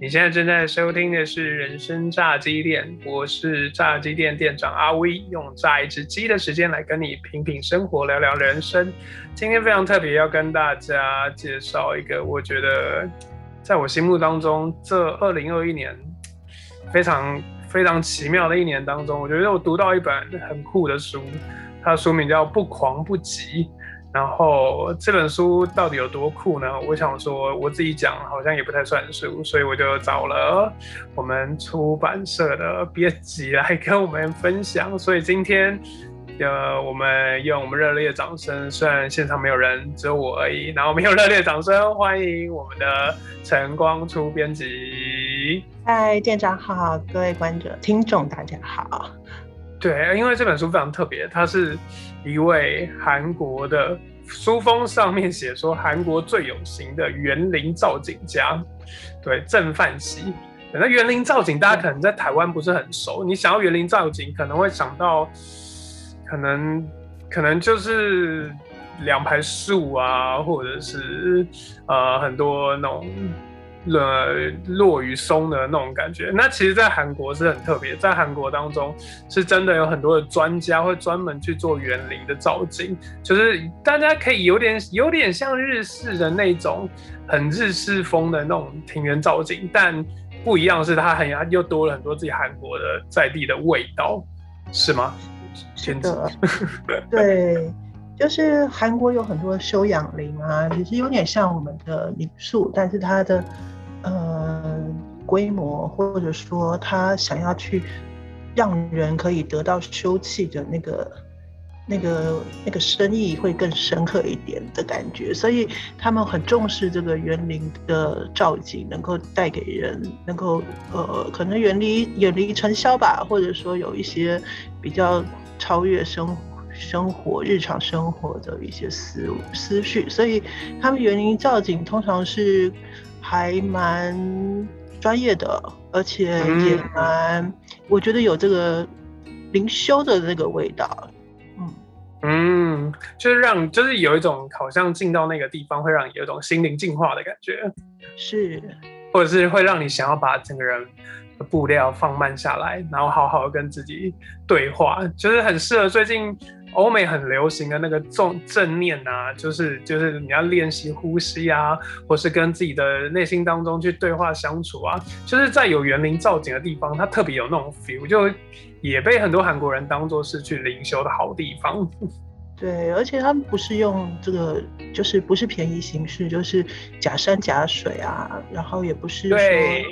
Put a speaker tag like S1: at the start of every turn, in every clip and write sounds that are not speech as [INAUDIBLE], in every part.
S1: 你现在正在收听的是《人生炸鸡店》，我是炸鸡店店长阿威，用炸一只鸡的时间来跟你品品生活，聊聊人生。今天非常特别，要跟大家介绍一个，我觉得在我心目当中，这二零二一年非常非常奇妙的一年当中，我觉得我读到一本很酷的书，它的书名叫《不狂不急》。然后这本书到底有多酷呢？我想说我自己讲好像也不太算数，所以我就找了我们出版社的编辑来跟我们分享。所以今天，呃，我们用我们热烈的掌声，虽然现场没有人，只有我而已，然后我们用热烈掌声欢迎我们的晨光初编辑。
S2: 嗨，店长好，各位观众、听众大家好。
S1: 对，因为这本书非常特别，它是一位韩国的书封上面写说韩国最有型的园林造景家，对郑范熙。那园林造景大家可能在台湾不是很熟，你想要园林造景可能会想到，可能可能就是两排树啊，或者是呃很多那种。呃，落雨松的那种感觉，那其实，在韩国是很特别。在韩国当中，是真的有很多的专家会专门去做园林的造景，就是大家可以有点有点像日式的那种很日式风的那种庭园造景，但不一样是它很又多了很多自己韩国的在地的味道，是吗？
S2: 是的，对，就是韩国有很多休养林啊，其实有点像我们的民宿，但是它的。呃，规模或者说他想要去让人可以得到休憩的那个、那个、那个深意会更深刻一点的感觉，所以他们很重视这个园林的造景，能够带给人，能够呃，可能远离远离尘嚣吧，或者说有一些比较超越生生活日常生活的一些思思绪，所以他们园林造景通常是。还蛮专业的，而且也蛮，我觉得有这个灵修的那个味道。
S1: 嗯嗯，就是让，就是有一种好像进到那个地方，会让你有一种心灵净化的感觉。
S2: 是，
S1: 或者是会让你想要把整个人的步调放慢下来，然后好好跟自己对话，就是很适合最近。欧美很流行的那个正正念啊，就是就是你要练习呼吸啊，或是跟自己的内心当中去对话相处啊，就是在有园林造景的地方，它特别有那种 feel，就也被很多韩国人当做是去灵修的好地方。[LAUGHS]
S2: 对，而且他们不是用这个，就是不是便宜形式，就是假山假水啊，然后也不是
S1: 对，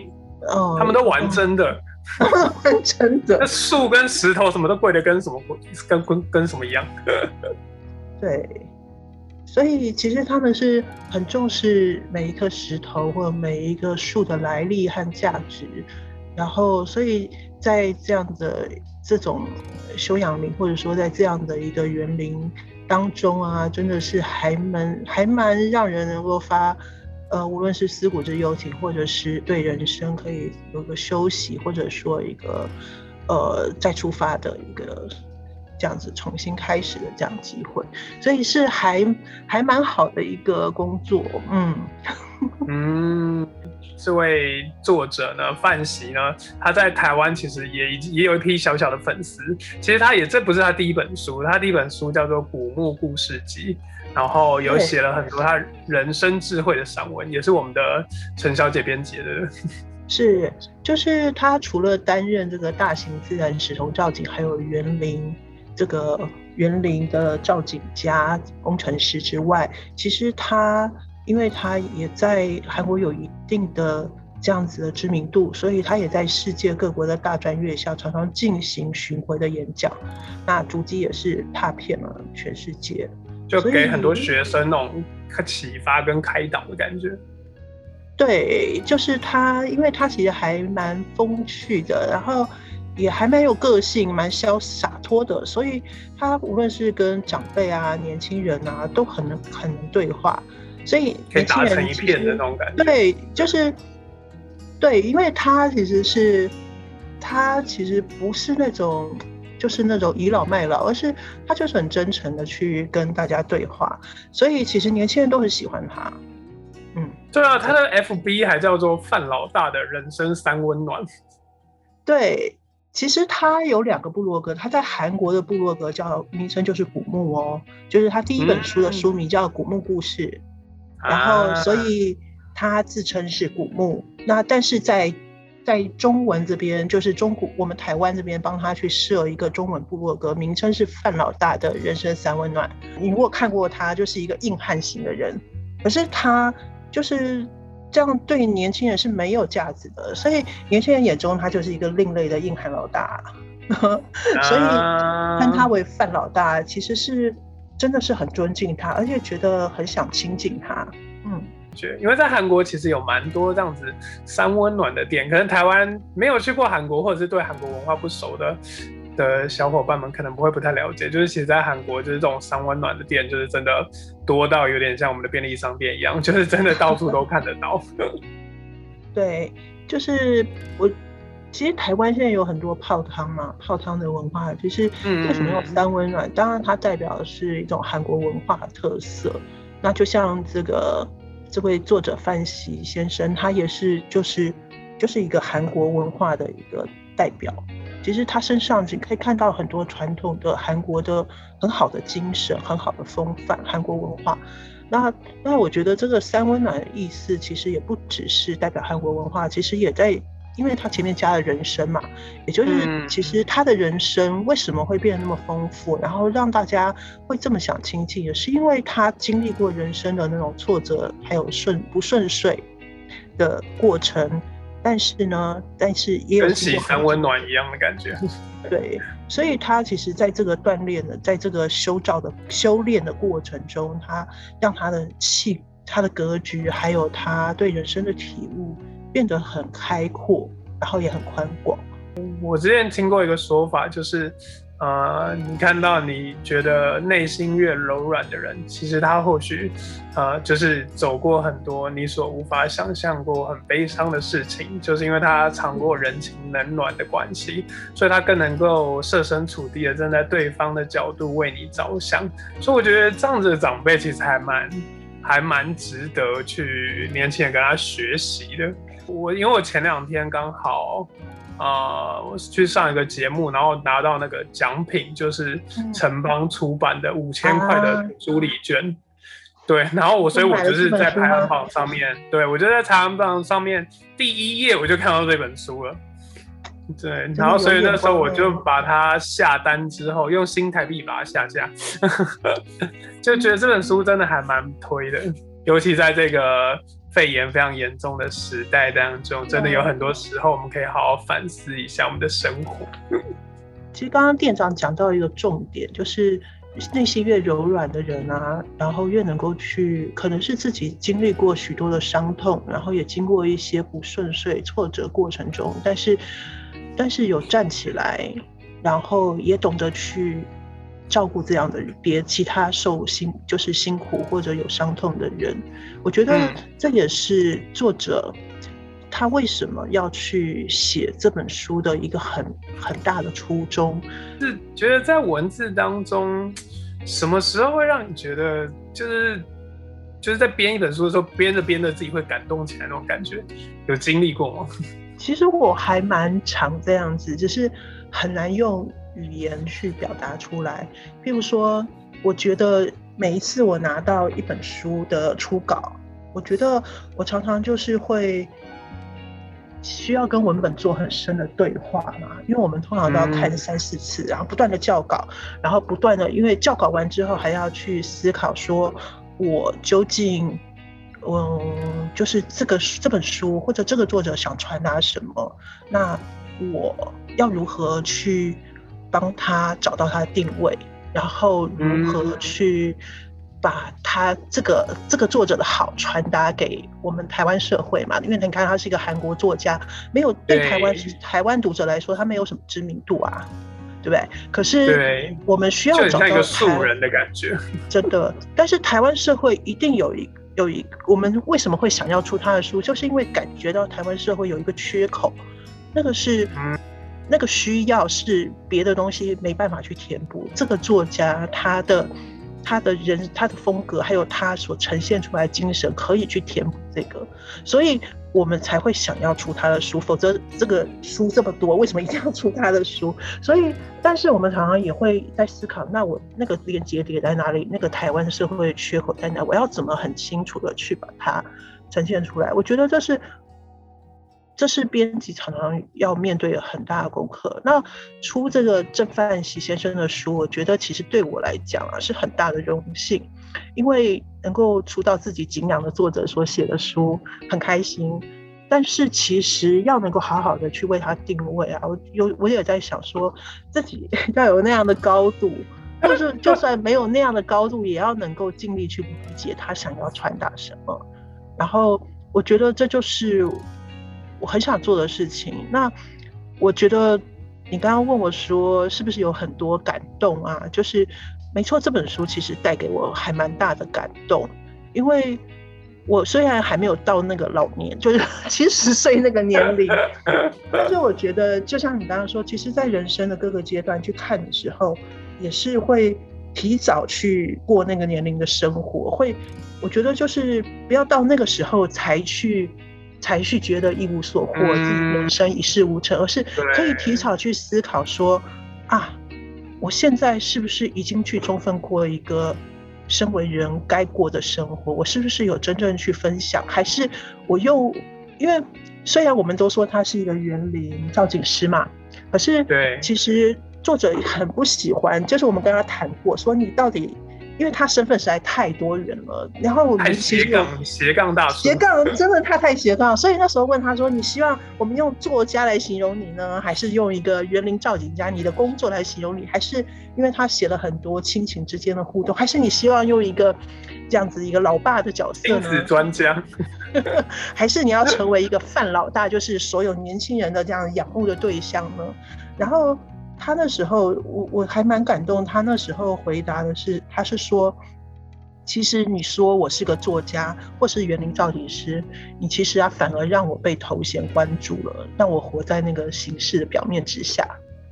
S1: 哦，他们都玩真的。[LAUGHS]
S2: 真的，
S1: 那树跟石头什么都贵的跟什么跟跟跟什么一样。[LAUGHS]
S2: 对，所以其实他们是很重视每一颗石头或每一个树的来历和价值，然后所以在这样的这种修养林或者说在这样的一个园林当中啊，真的是还蛮还蛮让人能够发。呃，无论是思古之幽情，或者是对人生可以有个休息，或者说一个呃再出发的一个这样子重新开始的这样机会，所以是还还蛮好的一个工作。嗯 [LAUGHS]
S1: 嗯，这位作者呢，范喜呢，他在台湾其实也也有一批小小的粉丝。其实他也这不是他第一本书，他第一本书叫做《古墓故事集》。然后有写了很多他人生智慧的散文，也是我们的陈小姐编辑的。[LAUGHS]
S2: 是，就是他除了担任这个大型自然石头造景，还有园林这个园林的造景家、工程师之外，其实他因为他也在韩国有一定的这样子的知名度，所以他也在世界各国的大专院校常常进行巡回的演讲，那足迹也是踏遍了全世界。
S1: 就给很多学生那种启发跟开导的感觉。
S2: 对，就是他，因为他其实还蛮风趣的，然后也还蛮有个性，蛮潇洒脱的，所以他无论是跟长辈啊、年轻人啊，都很能很能对话，所以
S1: 可以打成一片的那种感觉。
S2: 对，就是对，因为他其实是他其实不是那种。就是那种倚老卖老，而是他就是很真诚的去跟大家对话，所以其实年轻人都很喜欢他。
S1: 嗯，对啊，他的 FB 还叫做范老大的人生三温暖。
S2: 对，其实他有两个部落格，他在韩国的部落格叫名称就是古墓哦，就是他第一本书的书名叫《古墓故事》，然后所以他自称是古墓。那但是在在中文这边，就是中国我们台湾这边帮他去设一个中文部落格，名称是范老大的人生三温暖。你如果看过他，就是一个硬汉型的人，可是他就是这样对年轻人是没有价值的，所以年轻人眼中他就是一个另类的硬汉老大。[LAUGHS] 所以称他为范老大，其实是真的是很尊敬他，而且觉得很想亲近他。嗯。
S1: 因为在韩国其实有蛮多这样子三温暖的店，可能台湾没有去过韩国或者是对韩国文化不熟的的小伙伴们可能不会不太了解。就是其实，在韩国就是这种三温暖的店，就是真的多到有点像我们的便利商店一样，就是真的到处都看得到。[LAUGHS]
S2: 对，就是我其实台湾现在有很多泡汤嘛，泡汤的文化，就是为什么要三温暖？当然它代表的是一种韩国文化特色。那就像这个。这位作者范喜先生，他也是就是就是一个韩国文化的一个代表。其实他身上你可以看到很多传统的韩国的很好的精神、很好的风范，韩国文化。那那我觉得这个三温暖的意思，其实也不只是代表韩国文化，其实也在。因为他前面加了人生嘛，也就是其实他的人生为什么会变得那么丰富，然后让大家会这么想亲近，也是因为他经历过人生的那种挫折，还有顺不顺遂的过程。但是呢，但是也有
S1: 喜三温暖一样的感觉。[LAUGHS]
S2: 对，所以他其实在这个锻炼的，在这个修造的修炼的过程中，他让他的气、他的格局，还有他对人生的体悟。变得很开阔，然后也很宽广。
S1: 我之前听过一个说法，就是，呃，你看到你觉得内心越柔软的人，其实他或许，呃，就是走过很多你所无法想象过很悲伤的事情，就是因为他尝过人情冷暖的关系，所以他更能够设身处地的站在对方的角度为你着想。所以我觉得这样子的长辈其实还蛮，还蛮值得去年轻人跟他学习的。我因为我前两天刚好，啊，我去上一个节目，然后拿到那个奖品，就是城邦出版的五千块的书礼券。对，然后我所以我就是在排行榜上面，对我就在排行榜上面第一页我就看到这本书了。对，然后所以那时候我就把它下单之后，用新台币把它下架，[LAUGHS] 就觉得这本书真的还蛮推的，尤其在这个。肺炎非常严重的时代当中，真的有很多时候，我们可以好好反思一下我们的生活。
S2: 其实刚刚店长讲到一个重点，就是内心越柔软的人啊，然后越能够去，可能是自己经历过许多的伤痛，然后也经过一些不顺遂、挫折过程中，但是，但是有站起来，然后也懂得去。照顾这样的别其他受辛就是辛苦或者有伤痛的人，我觉得这也是作者他为什么要去写这本书的一个很很大的初衷。
S1: 是觉得在文字当中，什么时候会让你觉得就是就是在编一本书的时候，编着编着自己会感动起来那种感觉，有经历过吗？[LAUGHS]
S2: 其实我还蛮常这样子，只是很难用。语言去表达出来，譬如说，我觉得每一次我拿到一本书的初稿，我觉得我常常就是会需要跟文本做很深的对话嘛，因为我们通常都要看三四次，然后不断的校稿，然后不断的，因为校稿完之后还要去思考，说我究竟，嗯，就是这个这本书或者这个作者想传达什么，那我要如何去。帮他找到他的定位，然后如何去把他这个这个作者的好传达给我们台湾社会嘛？因为你看他是一个韩国作家，没有对台湾台湾读者来说，他没有什么知名度啊，对不对？可是我们需要找到一
S1: 个素人的感觉，[LAUGHS]
S2: 真的。但是台湾社会一定有一有一，我们为什么会想要出他的书，就是因为感觉到台湾社会有一个缺口，那个是。那个需要是别的东西没办法去填补。这个作家他的他的人他的风格，还有他所呈现出来精神，可以去填补这个，所以我们才会想要出他的书。否则这个书这么多，为什么一定要出他的书？所以，但是我们常常也会在思考，那我那个连接点在哪里？那个台湾社会的缺口在哪？我要怎么很清楚的去把它呈现出来？我觉得这是。这是编辑常常要面对的很大的功课。那出这个郑范喜先生的书，我觉得其实对我来讲啊是很大的荣幸，因为能够出到自己敬仰的作者所写的书，很开心。但是其实要能够好好的去为他定位啊，我有我也在想说，自己 [LAUGHS] 要有那样的高度，就是就算没有那样的高度，也要能够尽力去理解他想要传达什么。然后我觉得这就是。我很想做的事情。那我觉得你刚刚问我说，是不是有很多感动啊？就是没错，这本书其实带给我还蛮大的感动。因为我虽然还没有到那个老年，就是 [LAUGHS] 七十岁那个年龄，但是我觉得，就像你刚刚说，其实，在人生的各个阶段去看的时候，也是会提早去过那个年龄的生活。会，我觉得就是不要到那个时候才去。才去觉得一无所获，自己人生一事无成，而是可以提早去思考说，啊，我现在是不是已经去充分过一个身为人该过的生活？我是不是有真正去分享？还是我又因为虽然我们都说他是一个园林造景师嘛，可是
S1: 对，
S2: 其实作者很不喜欢，就是我们跟他谈过，说你到底。因为他身份实在太多元了，然后我们
S1: 斜杠斜杠大
S2: 斜杠真的他太斜杠，所以那时候问他说：“你希望我们用作家来形容你呢，还是用一个园林造景家你的工作来形容你？还是因为他写了很多亲情之间的互动？还是你希望用一个这样子一个老爸的角色
S1: 呢？子专家，[LAUGHS] [LAUGHS]
S2: 还是你要成为一个范老大，就是所有年轻人的这样仰慕的对象呢？然后。他那时候，我我还蛮感动。他那时候回答的是，他是说，其实你说我是个作家，或是园林造型师，你其实啊反而让我被头衔关注了，让我活在那个形式的表面之下。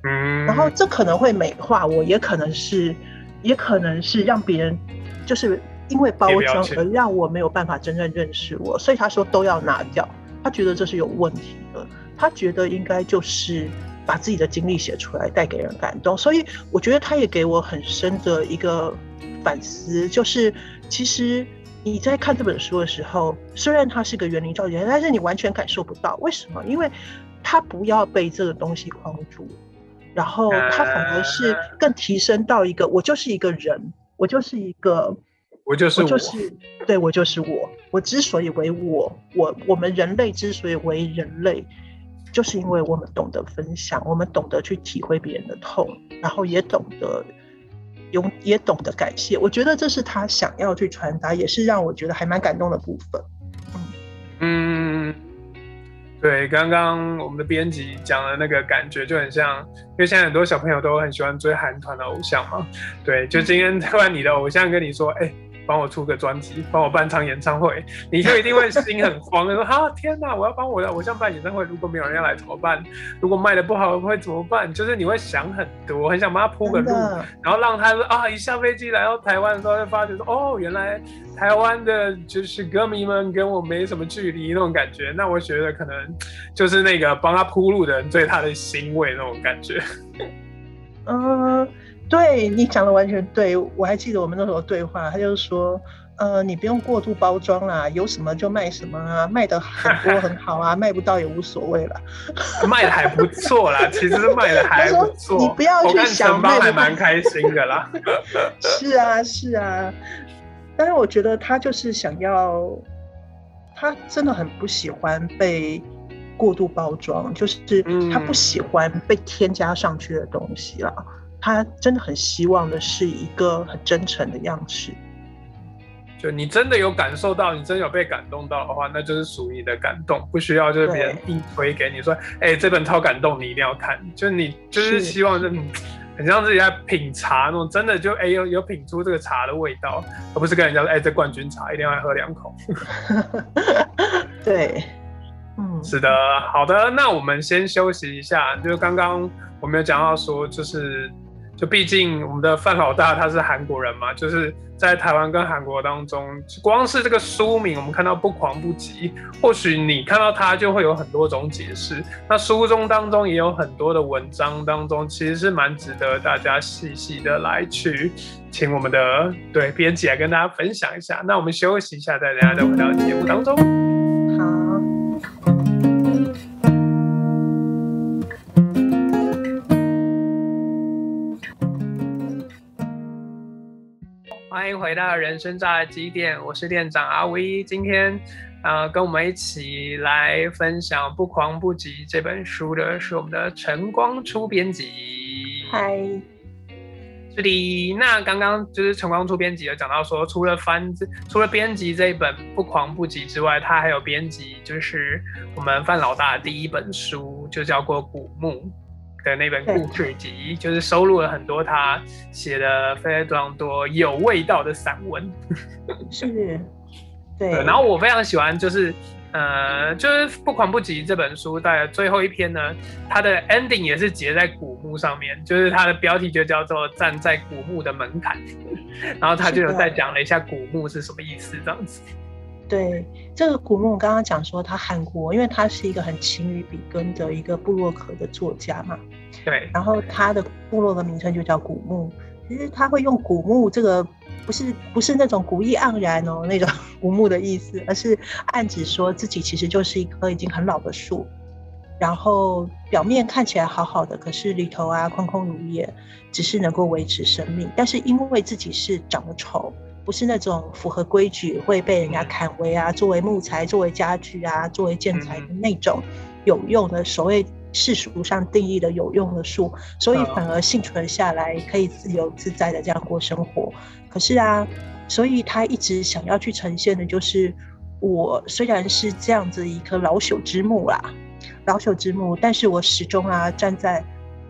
S2: 嗯，然后这可能会美化我，也可能是，也可能是让别人就是因为包装而让我没有办法真正认识我。所以他说都要拿掉，他觉得这是有问题的，他觉得应该就是。把自己的经历写出来，带给人感动，所以我觉得他也给我很深的一个反思，就是其实你在看这本书的时候，虽然他是个园林造景，但是你完全感受不到。为什么，因为他不要被这个东西框住，然后他反而是更提升到一个我就是一个人，我就是一个，
S1: 我就是我
S2: 就是对我就是我，我之所以为我，我我们人类之所以为人类。就是因为我们懂得分享，我们懂得去体会别人的痛，然后也懂得用，也懂得感谢。我觉得这是他想要去传达，也是让我觉得还蛮感动的部分。
S1: 嗯，对，刚刚我们的编辑讲的那个感觉就很像，因为现在很多小朋友都很喜欢追韩团的偶像嘛。对，就今天 [LAUGHS] 突然你的偶像跟你说，哎。帮我出个专辑，帮我办场演唱会，你就一定会心很慌，[LAUGHS] 说啊天哪，我要帮我的偶像办演唱会，如果没有人要来怎么办？如果卖的不好会怎么办？就是你会想很多，很想帮他铺个路，然后让他说啊，一下飞机来到台湾的时候，就发觉说哦，原来台湾的就是歌迷们跟我没什么距离那种感觉。那我觉得可能就是那个帮他铺路的人对他的欣慰那种感觉。
S2: 嗯。[LAUGHS] 对你讲的完全对，我还记得我们那时候对话，他就是说，呃，你不用过度包装啦，有什么就卖什么啊，卖的很多很好啊，[LAUGHS] 卖不到也无所谓了，
S1: 卖的还不错啦，其实卖的还不错，
S2: 你不要去想卖
S1: 还蛮开心的啦，[LAUGHS]
S2: 是啊是啊，但是我觉得他就是想要，他真的很不喜欢被过度包装，就是他不喜欢被添加上去的东西了。他真的很希望的是一个很真诚的样式。
S1: 就你真的有感受到，你真有被感动到的话，那就是属于你的感动，不需要就是别人硬推给你说，哎，这本超感动，你一定要看。[LAUGHS] 就你就是希望这种很像自己在品茶那种，真的就哎有有品出这个茶的味道，而不是跟人家说，哎，这冠军茶一定要喝两口。[LAUGHS]
S2: 对，嗯，
S1: 是的，好的，那我们先休息一下。就是刚刚我们有讲到说，就是就毕竟我们的范老大他是韩国人嘛，就是在台湾跟韩国当中，光是这个书名，我们看到不狂不急，或许你看到它就会有很多种解释。那书中当中也有很多的文章当中，其实是蛮值得大家细细的来去请我们的对编辑来跟大家分享一下。那我们休息一下，再等下再回到节目当中。回到人生炸鸡店，我是店长阿威。今天，呃，跟我们一起来分享《不狂不急》这本书的是我们的晨光初编辑。
S2: 嗨，
S1: 是的。那刚刚就是晨光初编辑有讲到说，除了翻除了编辑这一本《不狂不急》之外，他还有编辑就是我们范老大第一本书，就叫过《古墓》。的那本故事集，就是收录了很多他写的非常多有味道的散文。[LAUGHS]
S2: 是，对。
S1: 然后我非常喜欢，就是呃，就是《不狂不急》这本书的最后一篇呢，它的 ending 也是结在古墓上面，就是它的标题就叫做“站在古墓的门槛”，然后他就有在讲了一下古墓是什么意思，这样子。
S2: 对这个古墓，刚刚讲说他韩国，因为他是一个很勤于笔耕的一个布洛克的作家嘛。
S1: 对。
S2: 然后他的部落的名称就叫古木。其实他会用古木这个，不是不是那种古意盎然哦那种 [LAUGHS] 古木的意思，而是暗指说自己其实就是一棵已经很老的树，然后表面看起来好好的，可是里头啊空空如也，只是能够维持生命，但是因为自己是长得丑。不是那种符合规矩会被人家砍为啊，作为木材、作为家具啊、作为建材的那种有用的所谓世俗上定义的有用的树，所以反而幸存下来，可以自由自在的这样过生活。可是啊，所以他一直想要去呈现的就是，我虽然是这样子一棵老朽之木啦，老朽之木，但是我始终啊站在。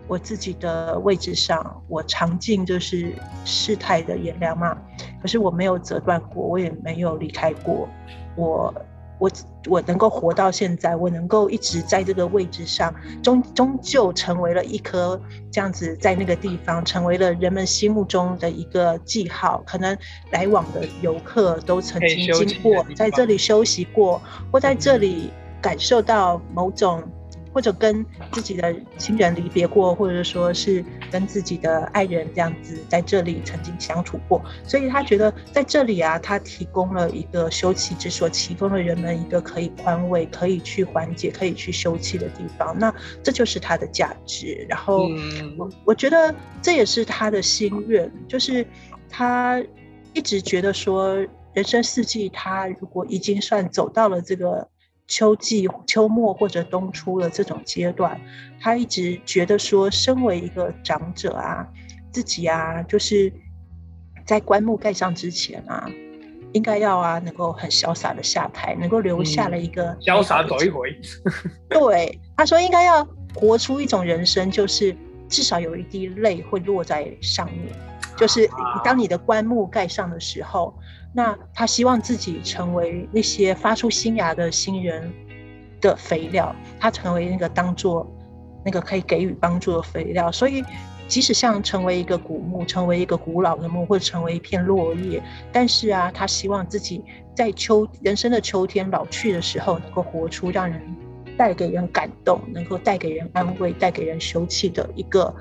S2: 我自己的位置上，我尝尽就是世态的炎凉嘛。可是我没有折断过，我也没有离开过。我我我能够活到现在，我能够一直在这个位置上，终终究成为了一颗这样子，在那个地方成为了人们心目中的一个记号。可能来往的游客都曾经经过，在这里休息过，或在这里感受到某种。或者跟自己的亲人离别过，或者说是跟自己的爱人这样子在这里曾经相处过，所以他觉得在这里啊，他提供了一个休憩之所，提供了人们一个可以宽慰、可以去缓解、可以去休憩的地方。那这就是他的价值。然后我我觉得这也是他的心愿，就是他一直觉得说，人生四季，他如果已经算走到了这个。秋季、秋末或者冬初的这种阶段，他一直觉得说，身为一个长者啊，自己啊，就是在棺木盖上之前啊，应该要啊，能够很潇洒的下台，能够留下了一个
S1: 潇洒走一回。
S2: 对，他说应该要活出一种人生，就是至少有一滴泪会落在上面，就是当你的棺木盖上的时候。那他希望自己成为那些发出新芽的新人的肥料，他成为那个当做那个可以给予帮助的肥料。所以，即使像成为一个古墓，成为一个古老的墓，或者成为一片落叶，但是啊，他希望自己在秋人生的秋天老去的时候，能够活出让人带给人感动，能够带给人安慰、带给人休憩的一个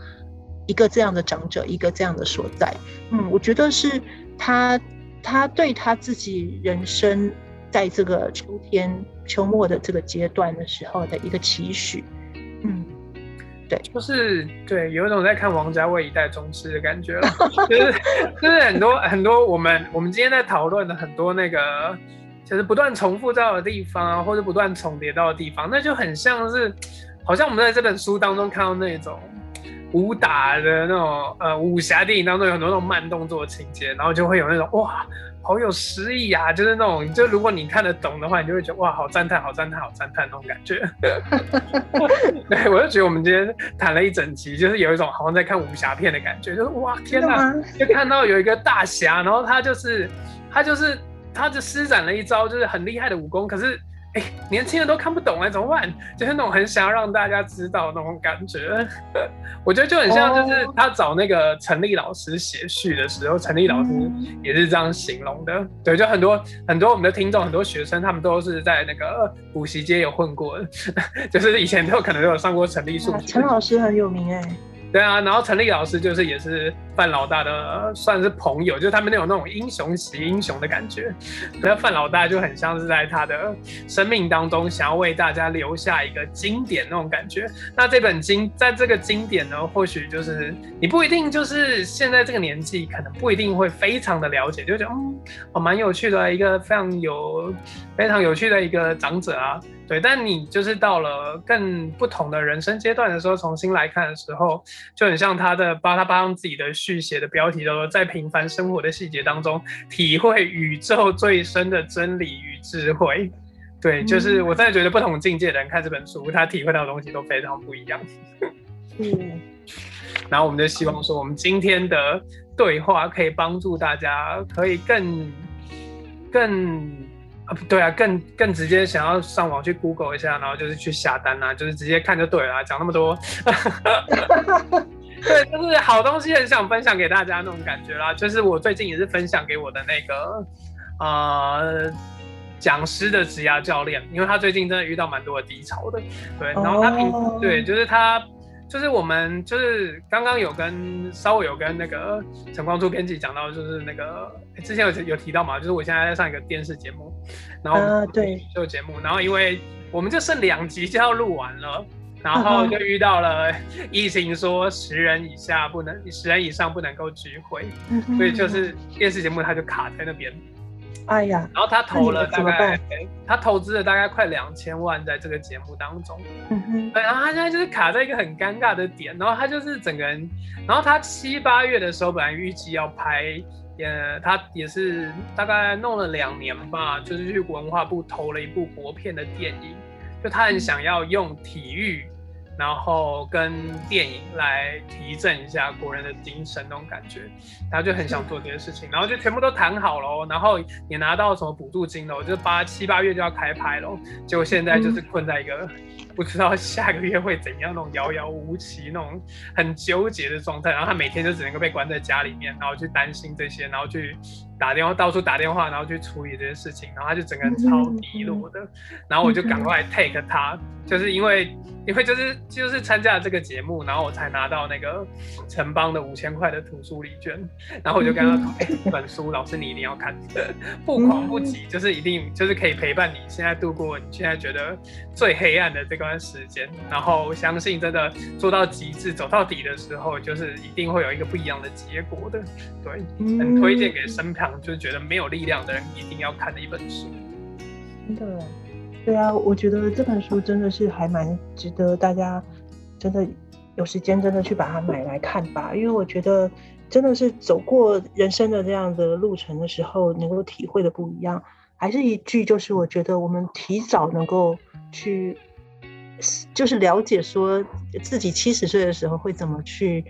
S2: 一个这样的长者，一个这样的所在。嗯，我觉得是他。他对他自己人生，在这个秋天秋末的这个阶段的时候的一个期许，嗯，对，
S1: 就是对，有一种在看王家卫一代宗师的感觉了，就是就是很多很多我们我们今天在讨论的很多那个，就是不断重复到的地方啊，或者不断重叠到的地方，那就很像是，好像我们在这本书当中看到那种。武打的那种呃武侠电影当中有很多那种慢动作情节，然后就会有那种哇，好有诗意啊！就是那种，就如果你看得懂的话，你就会觉得哇，好赞叹，好赞叹，好赞叹那种感觉。对，我就觉得我们今天谈了一整集，就是有一种好像在看武侠片的感觉，就是哇，天哪！就看到有一个大侠，然后他就是他就是他就施展了一招，就是很厉害的武功，可是哎，年轻人都看不懂哎，怎么办？就是那种很想要让大家知道那种感觉。[LAUGHS] 我觉得就很像，就是他找那个陈立老师写序的时候，陈立老师也是这样形容的。对，就很多很多我们的听众，很多学生，他们都是在那个补习街有混过的，[LAUGHS] 就是以前都可能都有上过陈立数。
S2: 陈老师很有名哎。
S1: 对啊，然后陈立老师就是也是范老大的算是朋友，就是他们那种那种英雄惜英雄的感觉。那范老大就很像是在他的生命当中想要为大家留下一个经典那种感觉。那这本经在这个经典呢，或许就是你不一定就是现在这个年纪，可能不一定会非常的了解，就觉得嗯，哦蛮有趣的一个非常有非常有趣的一个长者啊。对，但你就是到了更不同的人生阶段的时候，重新来看的时候，就很像他的巴他巴上自己的续写的标题，叫做在平凡生活的细节当中，体会宇宙最深的真理与智慧。对，就是我真的觉得不同境界的人看这本书，他体会到的东西都非常不一样。嗯，[LAUGHS] 然后我们就希望说，我们今天的对话可以帮助大家，可以更更。对啊，更更直接想要上网去 Google 一下，然后就是去下单啊，就是直接看就对了。讲那么多，[LAUGHS] 对，就是好东西很想分享给大家那种感觉啦。就是我最近也是分享给我的那个呃讲师的职涯教练，因为他最近真的遇到蛮多的低潮的，对，然后他平对，就是他。就是我们就是刚刚有跟稍微有跟那个陈光珠编辑讲到，就是那个之前有有提到嘛，就是我现在在上一个电视节目，然后
S2: 对
S1: 这个节目，然后因为我们就剩两集就要录完了，然后就遇到了疫情，说十人以下不能，十人以上不能够聚会，所以就是电视节目它就卡在那边。
S2: 哎呀，
S1: 然后他投了大概，他投资了大概快两千万在这个节目当中，嗯哼，对，然后他现在就是卡在一个很尴尬的点，然后他就是整个人，然后他七八月的时候本来预计要拍，呃，他也是大概弄了两年吧，就是去文化部投了一部国片的电影，就他很想要用体育。然后跟电影来提振一下国人的精神那种感觉，他就很想做这些事情，然后就全部都谈好了，然后也拿到什么补助金了，就八七八月就要开拍了，结果现在就是困在一个不知道下个月会怎样那种遥遥无期那种很纠结的状态，然后他每天就只能够被关在家里面，然后去担心这些，然后去。打电话到处打电话，然后去处理这些事情，然后他就整个人超低落的，然后我就赶快 take 他，就是因为因为就是就是参加了这个节目，然后我才拿到那个城邦的五千块的图书礼券，然后我就跟他说，哎，这本书老师你一定要看，[LAUGHS] 不狂不急，就是一定就是可以陪伴你现在度过你现在觉得最黑暗的这段时间，然后相信真的做到极致走到底的时候，就是一定会有一个不一样的结果的，对，很推荐给身旁。就是觉得没有力量的人一定要看的一本书，
S2: 真的，对啊，我觉得这本书真的是还蛮值得大家真的有时间真的去把它买来看吧，因为我觉得真的是走过人生的这样的路程的时候，能够体会的不一样。还是一句，就是我觉得我们提早能够去，就是了解说自己七十岁的时候会怎么去。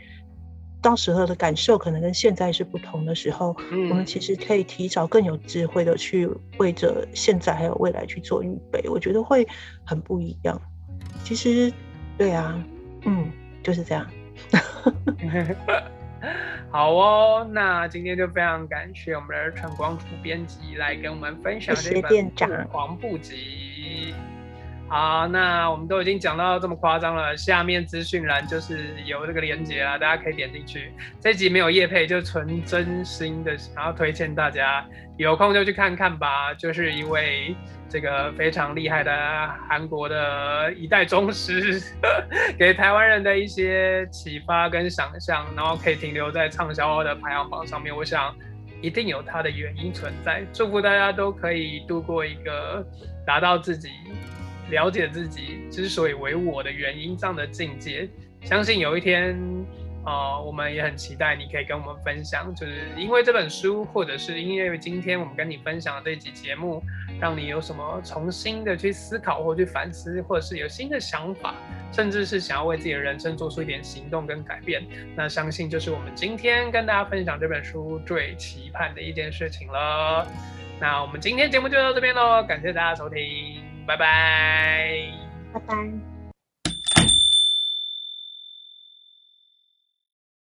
S2: 到时候的感受可能跟现在是不同的时候，我们其实可以提早更有智慧的去为着现在还有未来去做预备，我觉得会很不一样。其实，对啊，嗯，就是这样。[LAUGHS]
S1: 好哦，那今天就非常感谢我们的陈光图编辑来跟我们分享这本《黄布集》。好，那我们都已经讲到这么夸张了，下面资讯栏就是有这个链接啦，大家可以点进去。这集没有叶配，就纯真心的，然后推荐大家有空就去看看吧。就是一位这个非常厉害的韩国的一代宗师，[LAUGHS] 给台湾人的一些启发跟想象，然后可以停留在畅销的排行榜上面。我想一定有它的原因存在。祝福大家都可以度过一个达到自己。了解自己之所以为我的原因这样的境界，相信有一天，呃，我们也很期待你可以跟我们分享，就是因为这本书，或者是因为今天我们跟你分享的这集节目，让你有什么重新的去思考或去反思，或者是有新的想法，甚至是想要为自己的人生做出一点行动跟改变，那相信就是我们今天跟大家分享这本书最期盼的一件事情了。那我们今天节目就到这边喽，感谢大家收听。拜拜，
S2: 拜拜。